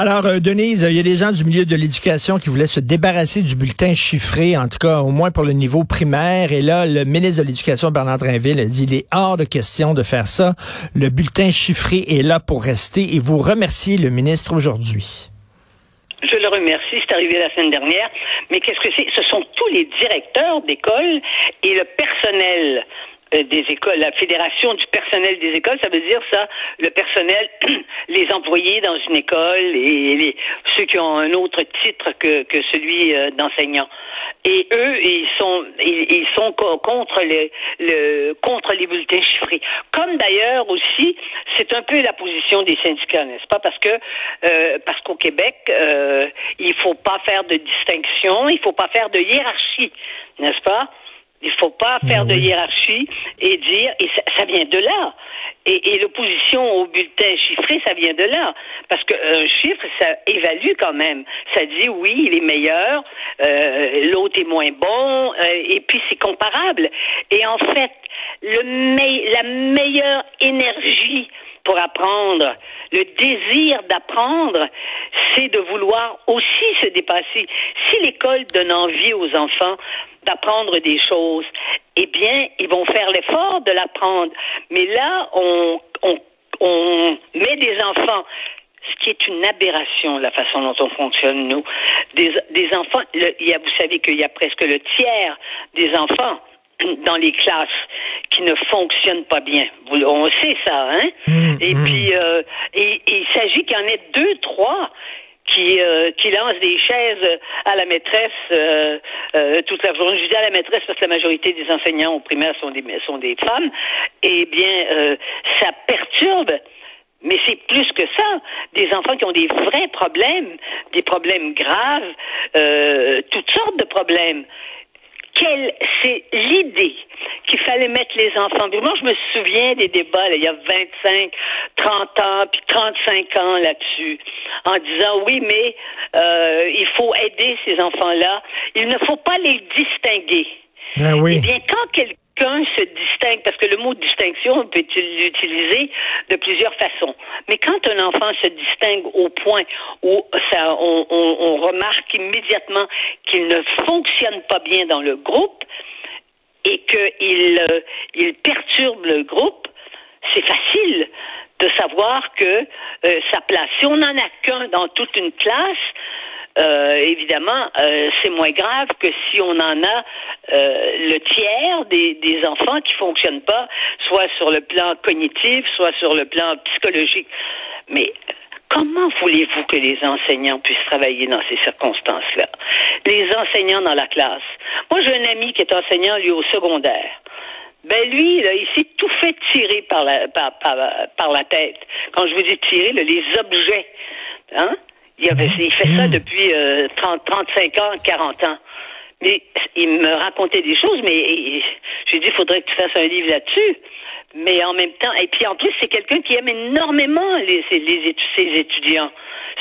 Alors, euh, Denise, il y a des gens du milieu de l'éducation qui voulaient se débarrasser du bulletin chiffré, en tout cas au moins pour le niveau primaire. Et là, le ministre de l'Éducation, Bernard Drinville, a dit il est hors de question de faire ça. Le bulletin chiffré est là pour rester. Et vous remerciez le ministre aujourd'hui. Je le remercie, c'est arrivé la semaine dernière. Mais qu'est-ce que c'est? Ce sont tous les directeurs d'école et le personnel des écoles, la fédération du personnel des écoles, ça veut dire ça, le personnel, les employés dans une école et les, ceux qui ont un autre titre que, que celui euh, d'enseignant. Et eux, ils sont ils, sont contre les le contre les bulletins chiffrés. Comme d'ailleurs aussi, c'est un peu la position des syndicats, n'est-ce pas? Parce que euh, parce qu'au Québec, euh, il faut pas faire de distinction, il faut pas faire de hiérarchie, n'est-ce pas? Il faut pas faire de hiérarchie et dire, et ça, vient de là. Et, et l'opposition au bulletin chiffré, ça vient de là. Parce qu'un chiffre, ça évalue quand même. Ça dit, oui, il est meilleur, euh, l'autre est moins bon, euh, et puis c'est comparable. Et en fait, le la meilleure énergie pour apprendre, le désir d'apprendre, c'est de vouloir aussi se dépasser. Si l'école donne envie aux enfants d'apprendre des choses, eh bien, ils vont faire l'effort de l'apprendre. Mais là, on, on, on met des enfants ce qui est une aberration, la façon dont on fonctionne, nous. Des, des enfants, il y a, vous savez qu'il y a presque le tiers des enfants dans les classes qui ne fonctionnent pas bien. On sait ça, hein? Mmh, et mmh. puis, euh, et, il s'agit qu'il y en ait deux, trois qui, euh, qui lancent des chaises à la maîtresse euh, euh, toute la journée. Je dis à la maîtresse parce que la majorité des enseignants au primaire sont des, sont des femmes. Eh bien, euh, ça perturbe. Mais c'est plus que ça. Des enfants qui ont des vrais problèmes, des problèmes graves, euh, toutes sortes de problèmes quelle c'est l'idée qu'il fallait mettre les enfants. Moi, je me souviens des débats il y a 25, 30 ans, puis 35 ans là-dessus, en disant oui, mais euh, il faut aider ces enfants-là. Il ne faut pas les distinguer. Ben oui. Eh bien, quand quelqu'un se distingue, parce que le mot distinction, on peut l'utiliser de plusieurs façons. Mais quand un enfant se distingue au point où ça, on remarque immédiatement qu'il ne fonctionne pas bien dans le groupe et qu'il euh, il perturbe le groupe, c'est facile de savoir que euh, sa place. Si on n'en a qu'un dans toute une classe, euh, évidemment, euh, c'est moins grave que si on en a euh, le tiers des, des enfants qui fonctionnent pas, soit sur le plan cognitif, soit sur le plan psychologique. Mais Comment voulez-vous que les enseignants puissent travailler dans ces circonstances-là? Les enseignants dans la classe. Moi, j'ai un ami qui est enseignant, lui, au secondaire. Ben lui, là, il s'est tout fait tirer par la, par, par, la tête. Quand je vous dis tirer, les objets. Hein? Il, avait, il fait ça depuis euh, 30, 35 ans, 40 ans. Mais il me racontait des choses, mais j'ai dit, il faudrait que tu fasses un livre là-dessus. Mais en même temps, et puis en plus, c'est quelqu'un qui aime énormément les, les, ses étudiants.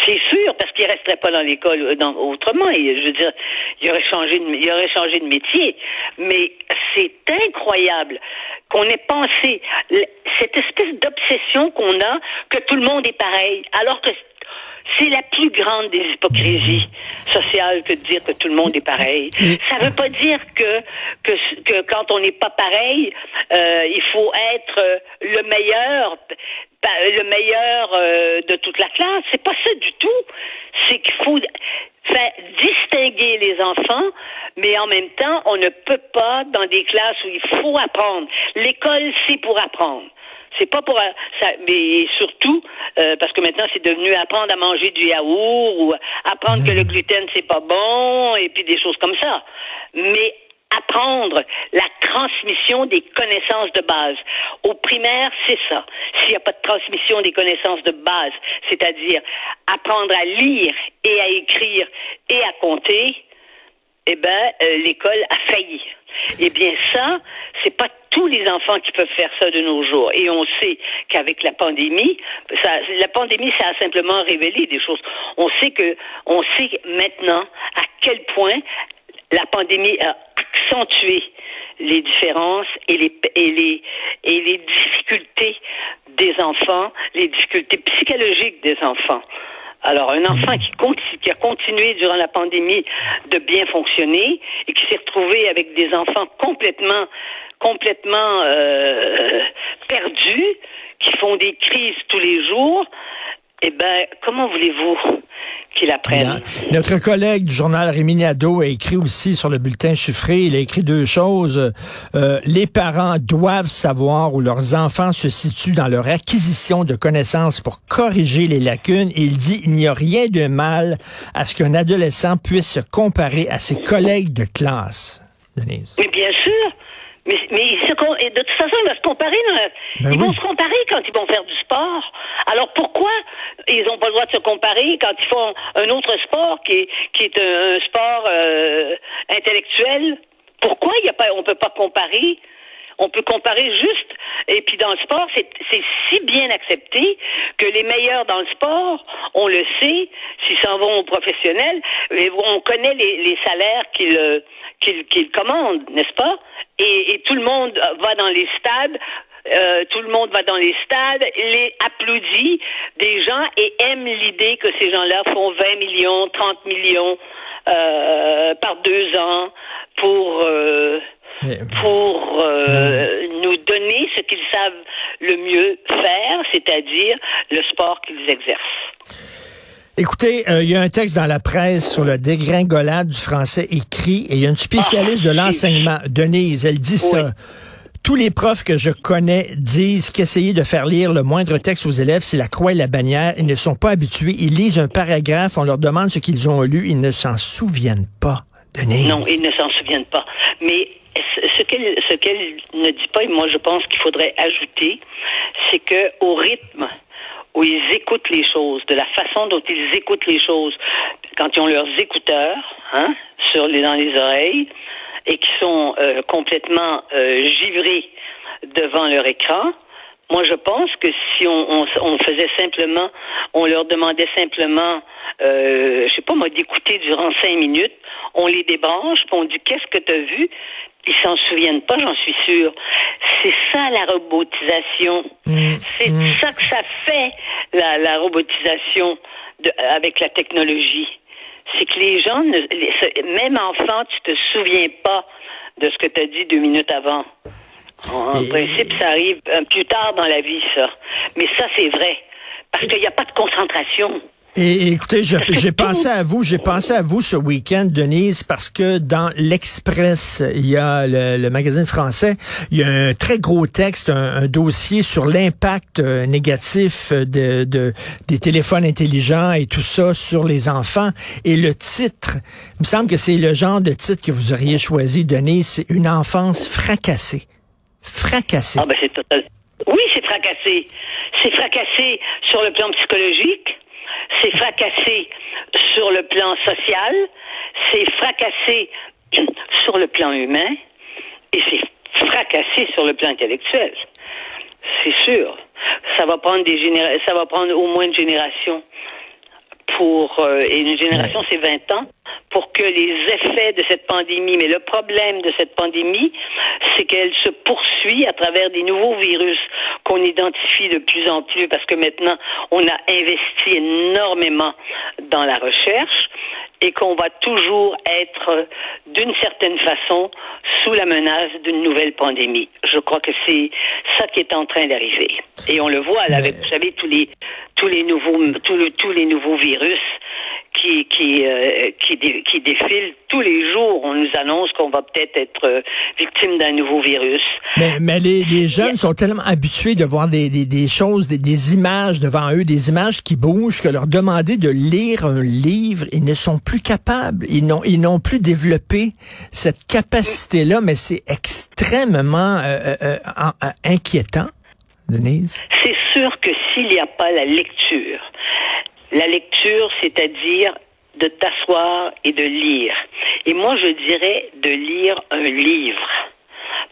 C'est sûr, parce qu'il resterait pas dans l'école euh, autrement. Et, je veux dire, il aurait changé de, il aurait changé de métier. Mais c'est incroyable qu'on ait pensé cette espèce d'obsession qu'on a que tout le monde est pareil, alors que c'est la plus grande des hypocrisies sociales que de dire que tout le monde est pareil. Ça veut pas dire que que, que quand on n'est pas pareil, euh, il faut être le meilleur le meilleur euh, de toute la classe. C'est pas ça du tout. C'est qu'il faut faire distinguer les enfants, mais en même temps, on ne peut pas dans des classes où il faut apprendre. L'école, c'est pour apprendre. C'est pas pour ça, mais surtout euh, parce que maintenant c'est devenu apprendre à manger du yaourt ou apprendre que le gluten c'est pas bon et puis des choses comme ça. Mais apprendre la transmission des connaissances de base. Au primaire, c'est ça. S'il n'y a pas de transmission des connaissances de base, c'est-à-dire apprendre à lire et à écrire et à compter, eh ben, euh, l'école a failli. Eh bien, ça, c'est pas tous les enfants qui peuvent faire ça de nos jours. Et on sait qu'avec la pandémie, la pandémie, ça a simplement révélé des choses. On sait que, on sait maintenant à quel point la pandémie a accentué les différences et les, et les, et les difficultés des enfants, les difficultés psychologiques des enfants. Alors, un enfant qui, qui a continué durant la pandémie de bien fonctionner et qui s'est retrouvé avec des enfants complètement, complètement euh, perdus, qui font des crises tous les jours, eh ben, comment voulez-vous qu'il apprenne? Notre collègue du journal Rémi Nadeau a écrit aussi sur le bulletin chiffré, il a écrit deux choses. Euh, les parents doivent savoir où leurs enfants se situent dans leur acquisition de connaissances pour corriger les lacunes. Et il dit, il n'y a rien de mal à ce qu'un adolescent puisse se comparer à ses collègues de classe. Denise. Mais bien sûr. Mais, mais de toute façon, il va se comparer. Ben ils vont se comparer quand ils vont faire du sport. Alors pourquoi ils n'ont pas le droit de se comparer quand ils font un autre sport qui est, qui est un, sport euh, intellectuel? Pourquoi il y a pas, on peut pas comparer? On peut comparer juste. Et puis dans le sport, c'est si bien accepté que les meilleurs dans le sport, on le sait, s'ils s'en vont aux professionnels, on connaît les, salaires qu'ils qu'ils commandent, n'est-ce pas? Et, tout le monde va dans les stades. Euh, tout le monde va dans les stades, les applaudit des gens et aime l'idée que ces gens-là font 20 millions, 30 millions euh, par deux ans pour euh, pour euh, nous donner ce qu'ils savent le mieux faire, c'est-à-dire le sport qu'ils exercent. Écoutez, euh, il y a un texte dans la presse sur le dégringolade du français écrit et il y a une spécialiste de ah, l'enseignement, Denise, elle dit ça. Tous les profs que je connais disent qu'essayer de faire lire le moindre texte aux élèves, c'est la croix et la bannière. Ils ne sont pas habitués. Ils lisent un paragraphe, on leur demande ce qu'ils ont lu, ils ne s'en souviennent pas. Non, ils ne s'en souviennent pas. Mais ce qu'elle ce qu'elle ne dit pas, et moi je pense qu'il faudrait ajouter, c'est que au rythme où ils écoutent les choses, de la façon dont ils écoutent les choses, quand ils ont leurs écouteurs, hein, sur les dans les oreilles, et qui sont euh, complètement euh, givrés devant leur écran, moi, je pense que si on, on, on, faisait simplement, on leur demandait simplement, euh, je sais pas moi, d'écouter durant cinq minutes, on les débranche, puis on dit qu'est-ce que tu as vu, ils s'en souviennent pas, j'en suis sûre. C'est ça la robotisation. Mmh. C'est mmh. ça que ça fait la, la robotisation de, avec la technologie. C'est que les gens, ne, même enfant, tu te souviens pas de ce que tu as dit deux minutes avant. En principe, ça arrive plus tard dans la vie, ça. Mais ça, c'est vrai. Parce qu'il n'y a pas de concentration. Et, écoutez, j'ai pensé à vous, j'ai pensé à vous ce week-end, Denise, parce que dans l'Express, il y a le, magazine français, il y a un très gros texte, un, dossier sur l'impact euh, négatif de, de, des téléphones intelligents et tout ça sur les enfants. Et le titre, il me semble que c'est le genre de titre que vous auriez choisi, Denise, c'est une enfance fracassée. Fracassée. Ah ben c'est total. Oui, c'est fracassé. C'est fracassé sur le plan psychologique c'est fracassé sur le plan social, c'est fracassé sur le plan humain et c'est fracassé sur le plan intellectuel. C'est sûr. Ça va prendre des ça va prendre au moins une génération pour euh, et une génération c'est 20 ans pour que les effets de cette pandémie mais le problème de cette pandémie c'est qu'elle se poursuit à travers des nouveaux virus qu'on identifie de plus en plus parce que maintenant on a investi énormément dans la recherche et qu'on va toujours être d'une certaine façon sous la menace d'une nouvelle pandémie. Je crois que c'est ça qui est en train d'arriver. Et on le voit là, avec, vous savez, tous les tous les nouveaux tous, tous les nouveaux virus qui qui euh, qui, qui défilent tous les jours. On nous annonce qu'on va peut-être être, euh, victime d'un nouveau virus. Mais, mais les, les, jeunes sont tellement habitués de voir des, des, des choses, des, des, images devant eux, des images qui bougent, que leur demander de lire un livre, ils ne sont plus capables. Ils n'ont ils n'ont plus développé cette capacité-là, mais c'est extrêmement euh, euh, inquiétant. Denise? C'est sûr que s'il n'y a pas la lecture, la lecture, c'est-à-dire de t'asseoir et de lire. Et moi, je dirais de lire un livre.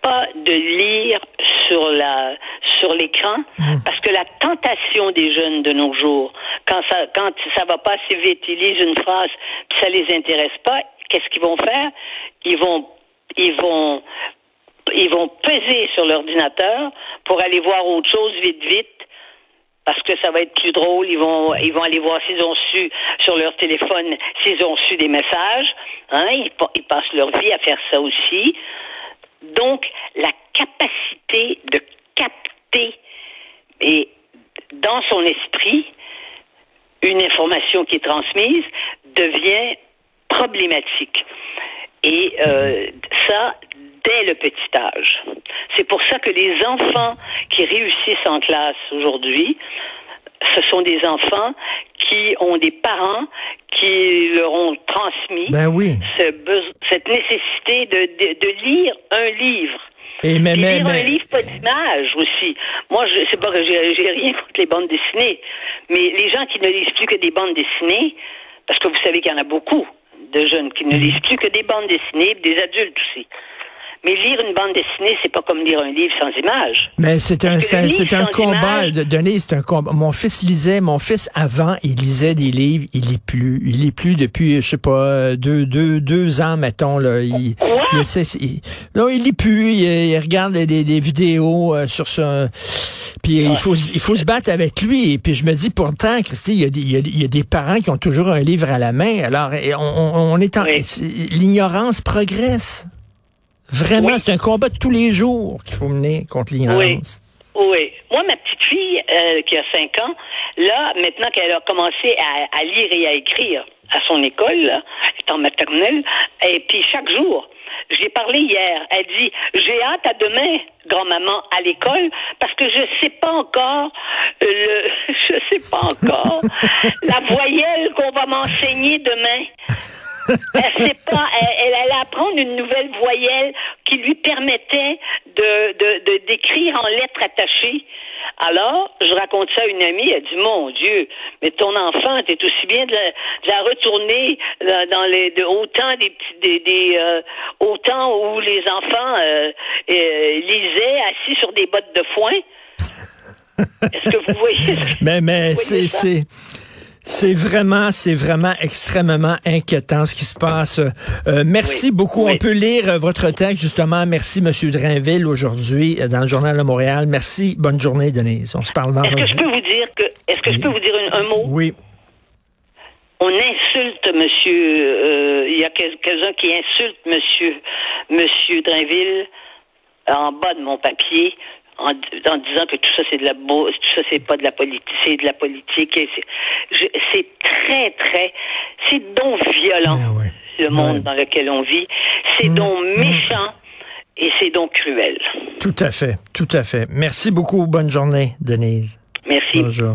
Pas de lire sur la sur l'écran, parce que la tentation des jeunes de nos jours, quand ça quand ça va pas assez vite, ils lisent une phrase, puis ça les intéresse pas, qu'est-ce qu'ils vont faire? Ils vont ils vont ils vont peser sur l'ordinateur pour aller voir autre chose vite vite parce que ça va être plus drôle. Ils vont, ils vont aller voir s'ils ont su sur leur téléphone, s'ils ont su des messages. Hein, ils, passent leur vie à faire ça aussi. Donc, la capacité de capter et dans son esprit une information qui est transmise devient problématique. Et euh, ça, dès le petit âge. C'est pour ça que les enfants qui réussissent en classe aujourd'hui, ce sont des enfants qui ont des parents qui leur ont transmis ben oui. ce cette nécessité de, de, de, lire un livre. Et mais, mais, lire mais... un livre, pas d'image aussi. Moi, je sais pas que j'ai rien contre les bandes dessinées, mais les gens qui ne lisent plus que des bandes dessinées, parce que vous savez qu'il y en a beaucoup de jeunes qui ne lisent plus que des bandes dessinées, des adultes aussi. Mais lire une bande dessinée, c'est pas comme lire un livre sans image. Mais c'est un, c'est un, c'est un combat, image, Denis, c'est un combat. Mon fils lisait, mon fils avant, il lisait des livres, il lit plus. Il lit plus depuis, je sais pas, deux, deux, deux ans, mettons, là. Il, il, sait, il, non, il lit plus, il, il regarde des, des vidéos euh, sur ce, puis il faut, il faut se battre avec lui. Et puis je me dis, pourtant, Christy, il y, a des, il, y a, il y a des parents qui ont toujours un livre à la main. Alors, on, on est en, Oui. l'ignorance progresse. Vraiment, Oui. c'est un combat de tous les jours qu'il faut mener contre l'ignorance. Oui. Moi, ma petite fille, euh, qui a 5 ans, là, maintenant qu'elle a commencé à, à, lire et à écrire à son école, là, elle est en maternelle, et puis chaque jour, j'ai parlé hier, elle dit, j'ai hâte à demain, grand-maman, à l'école, parce que je sais pas encore, euh, le, je sais pas encore, la voyelle qu'on va m'enseigner demain. Elle sait pas, elle, elle allait apprendre une nouvelle voyelle qui lui permettait de, de, de d'écrire en lettres attachées. Alors, je raconte ça à une amie, elle dit, mon Dieu, mais ton enfant, t'es aussi bien de la, de la retourner dans, les, de, autant des petits, des, des euh, autant où les enfants euh, euh, lisaient assis sur des bottes de foin. Est-ce que vous voyez? Mais, mais, c'est? C'est, vraiment, c'est vraiment extrêmement inquiétant ce qui se passe. Euh, merci Oui, beaucoup. oui. On peut lire euh, votre texte justement. Merci Monsieur Drainville aujourd'hui euh, dans le journal de Montréal. Merci. Bonne journée Denise. On se parle Est-ce vendredi. que je peux vous dire que, est-ce que je peux vous dire un, un mot? Oui. on insulte monsieur euh, il y a quel- quelqu'un qui insulte monsieur monsieur Drainville en bas de mon papier en, en disant que tout ça c'est de la beau- tout ça c'est pas de la politique c'est de la politique c'est très très c'est donc violent Ah ouais. le monde Ouais. dans lequel on vit c'est Mm. donc méchant et c'est donc cruel Tout à fait. Tout à fait. Merci beaucoup. Bonne journée Denise. merci Bonjour.